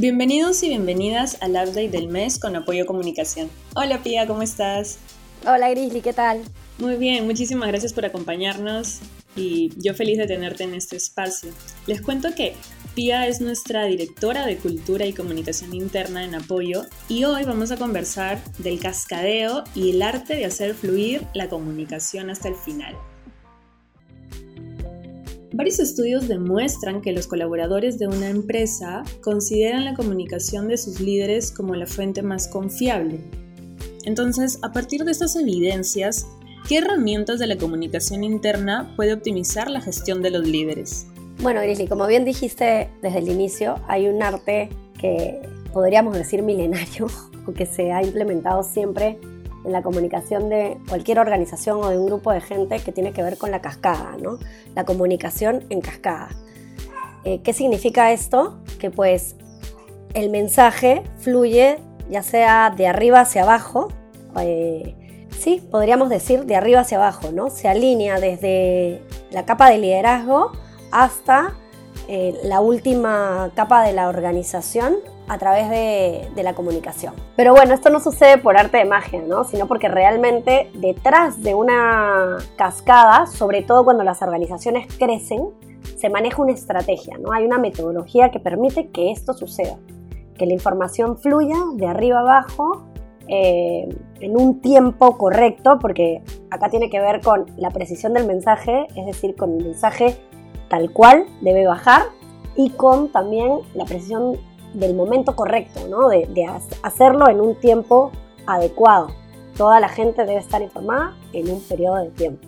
Bienvenidos y bienvenidas al update del mes con apoyo comunicación. Hola Pia, ¿cómo estás? Hola Grizzly, ¿qué tal? Muy bien, muchísimas gracias por acompañarnos y yo feliz de tenerte en este espacio. Les cuento que Pia es nuestra directora de Cultura y Comunicación Interna en Apoyo y hoy vamos a conversar del cascadeo y el arte de hacer fluir la comunicación hasta el final. Varios estudios demuestran que los colaboradores de una empresa consideran la comunicación de sus líderes como la fuente más confiable. Entonces, a partir de estas evidencias, ¿qué herramientas de la comunicación interna puede optimizar la gestión de los líderes? Bueno, Grizzly, como bien dijiste desde el inicio, hay un arte que podríamos decir milenario, o que se ha implementado siempre en la comunicación de cualquier organización o de un grupo de gente que tiene que ver con la cascada, ¿no? La comunicación en cascada. Eh, ¿Qué significa esto? Que pues el mensaje fluye ya sea de arriba hacia abajo, eh, sí, podríamos decir de arriba hacia abajo, ¿no? Se alinea desde la capa de liderazgo hasta eh, la última capa de la organización a través de, la comunicación. Pero bueno, esto no sucede por arte de magia, ¿no? Sino porque realmente detrás de una cascada, sobre todo cuando las organizaciones crecen, se maneja una estrategia, ¿no? Hay una metodología que permite que esto suceda, que la información fluya de arriba abajo eh, en un tiempo correcto, porque acá tiene que ver con la precisión del mensaje, es decir, con el mensaje tal cual debe bajar y con también la precisión del momento correcto, ¿no? de, hacerlo en un tiempo adecuado. Toda la gente debe estar informada en un periodo de tiempo.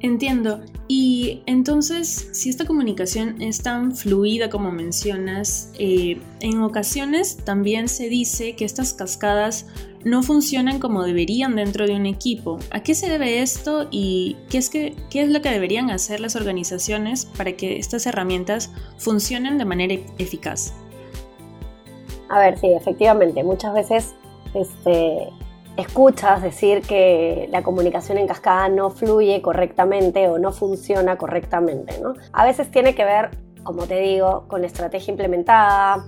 Entiendo. Y entonces, si esta comunicación es tan fluida como mencionas, eh, en ocasiones también se dice que estas cascadas no funcionan como deberían dentro de un equipo. ¿A qué se debe esto y qué es, qué es lo que deberían hacer las organizaciones para que estas herramientas funcionen de manera eficaz? A ver, sí, efectivamente, muchas veces este, escuchas decir que la comunicación en cascada no fluye correctamente o no funciona correctamente, ¿no? A veces tiene que ver, como te digo, con la estrategia implementada,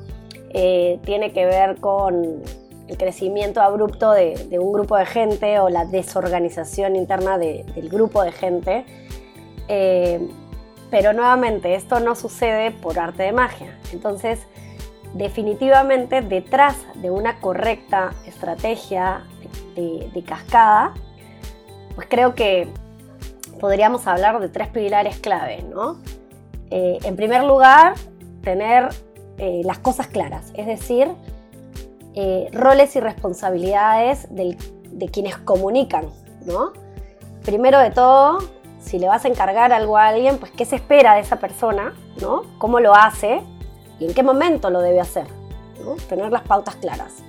eh, tiene que ver con el crecimiento abrupto de, un grupo de gente o la desorganización interna del grupo de gente. Eh, pero nuevamente, esto no sucede por arte de magia. Entonces, definitivamente detrás de una correcta estrategia de, cascada, pues creo que podríamos hablar de tres pilares clave, ¿no? Eh, en primer lugar, tener eh, las cosas claras, es decir, eh, roles y responsabilidades de quienes comunican, ¿no? Primero de todo, si le vas a encargar algo a alguien, pues qué se espera de esa persona, ¿no? ¿Cómo lo hace? y en qué momento lo debe hacer. Tener las pautas claras.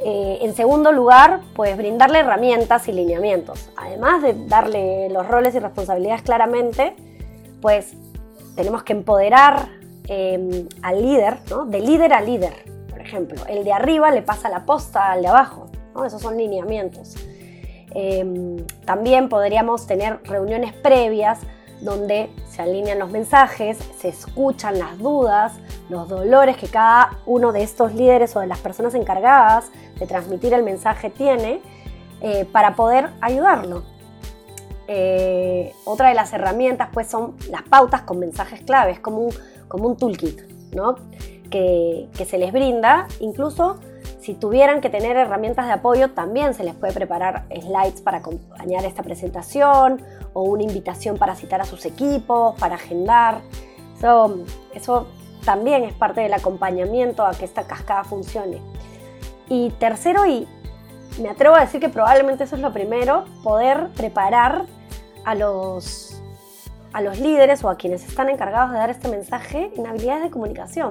Eh, en segundo lugar, pues brindarle herramientas y lineamientos. Además de darle los roles y responsabilidades claramente, pues tenemos que empoderar em, al líder, de líder a líder. Por ejemplo, el de arriba le pasa la posta al de abajo. Esos son lineamientos. Em, también podríamos tener reuniones previas donde se alinean los mensajes, se escuchan las dudas, los dolores que cada uno de estos líderes o de las personas encargadas de transmitir el mensaje tiene eh, para poder ayudarlo. Eh, otra de las herramientas pues son las pautas con mensajes claves, como un, como un toolkit, ¿no? que, que se les brinda, incluso si tuvieran que tener herramientas de apoyo, también se les puede preparar slides para acompañar esta presentación o una invitación para citar a sus equipos, para agendar. eso también es parte del acompañamiento a que esta cascada funcione. Y tercero, y me atrevo a decir que probablemente eso es lo primero, poder preparar a los, a los líderes o a quienes están encargados de dar este mensaje en habilidades de comunicación.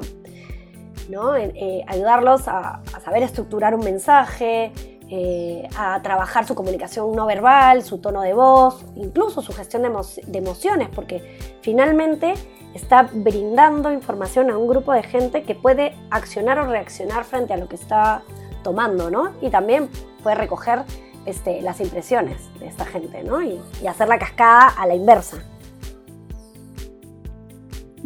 ¿No? Eh, ayudarlos a, saber estructurar un mensaje, eh, a trabajar su comunicación no verbal, su tono de voz, incluso su gestión de, emociones, porque finalmente está brindando información a un grupo de gente que puede accionar o reaccionar frente a lo que está tomando, ¿no? Y también puede recoger este, las impresiones de esta gente, ¿no? Y, y hacer la cascada a la inversa.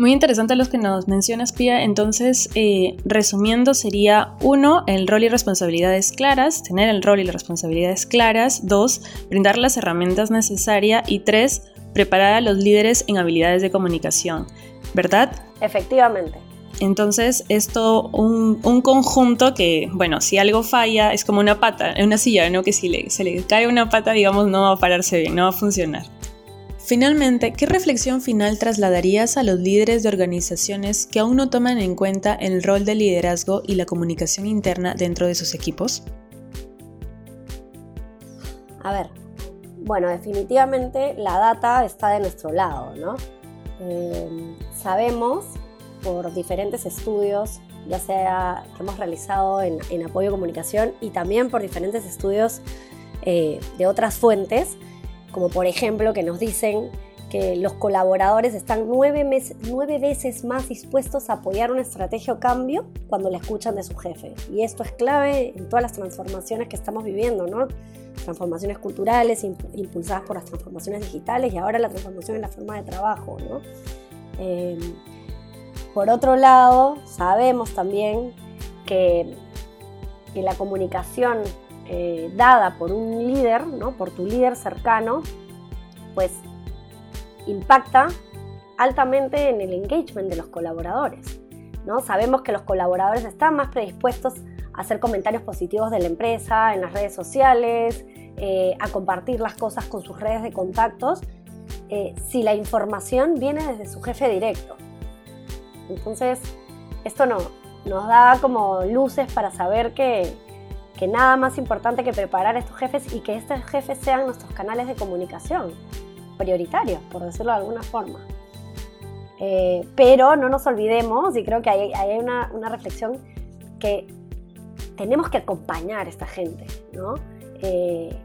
Muy interesante los que nos mencionas, Pia. Entonces, eh, resumiendo, sería uno, el rol y responsabilidades claras, tener el rol y las responsabilidades claras. Dos, brindar las herramientas necesarias. Y tres, preparar a los líderes en habilidades de comunicación. ¿Verdad? Efectivamente. Entonces es todo un, conjunto que, bueno, si algo falla es como una pata una silla, ¿no? Que si se le cae una pata, digamos, no va a pararse bien, no va a funcionar. Finalmente, ¿qué reflexión final trasladarías a los líderes de organizaciones que aún no toman en cuenta el rol de liderazgo y la comunicación interna dentro de sus equipos? A ver, bueno, definitivamente la data está de nuestro lado, ¿no? Eh, sabemos por diferentes estudios, ya sea que hemos realizado en, apoyo comunicación y también por diferentes estudios eh, de otras fuentes, como por ejemplo que nos dicen que los colaboradores están nueve, nueve, veces más dispuestos a apoyar una estrategia o cambio cuando la escuchan de su jefe. Y esto es clave en todas las transformaciones que estamos viviendo, ¿no? Transformaciones culturales impulsadas por las transformaciones digitales y ahora la transformación en la forma de trabajo, ¿no? Eh, por otro lado, sabemos también que, la comunicación eh, dada por un líder, ¿no? por tu líder cercano, pues impacta altamente en el engagement de los colaboradores. ¿no? Sabemos que los colaboradores están más predispuestos a hacer comentarios positivos de la empresa en las redes sociales, eh, a compartir las cosas con sus redes de contactos, eh, si la información viene desde su jefe directo. Entonces, esto no, nos da como luces para saber que, nada más importante que preparar a estos jefes y que estos jefes sean nuestros canales de comunicación prioritarios, por decirlo de alguna forma. Eh, pero no nos olvidemos, y creo que hay, una, reflexión que tenemos que acompañar a esta gente, ¿no? Eh,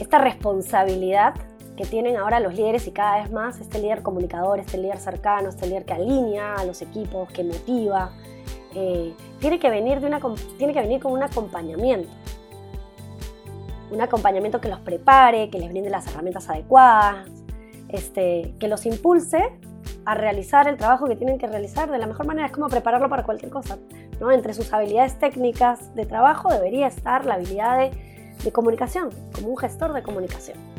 esta responsabilidad que tienen ahora los líderes y cada vez más este líder comunicador, este líder cercano, este líder que alinea a los equipos, que motiva, eh, tiene, que venir de una, tiene que venir con un acompañamiento. Un acompañamiento que los prepare, que les brinde las herramientas adecuadas, este, que los impulse a realizar el trabajo que tienen que realizar de la mejor manera. Es como prepararlo para cualquier cosa. ¿no? Entre sus habilidades técnicas de trabajo debería estar la habilidad de comunicación, como un gestor de comunicación.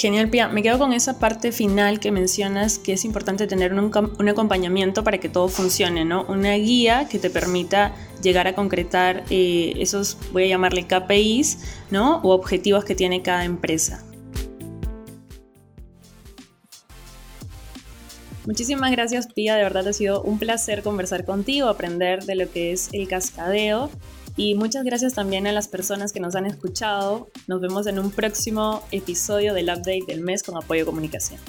Genial, Pia. Me quedo con esa parte final que mencionas que es importante tener un, acompañamiento para que todo funcione, ¿no? Una guía que te permita llegar a concretar eh, esos, voy a llamarle KPIs, ¿no? O objetivos que tiene cada empresa. Muchísimas gracias, Pia. De verdad ha sido un placer conversar contigo, aprender de lo que es el cascadeo y muchas gracias también a las personas que nos han escuchado. Nos vemos en un próximo episodio del update del mes con apoyo comunicación.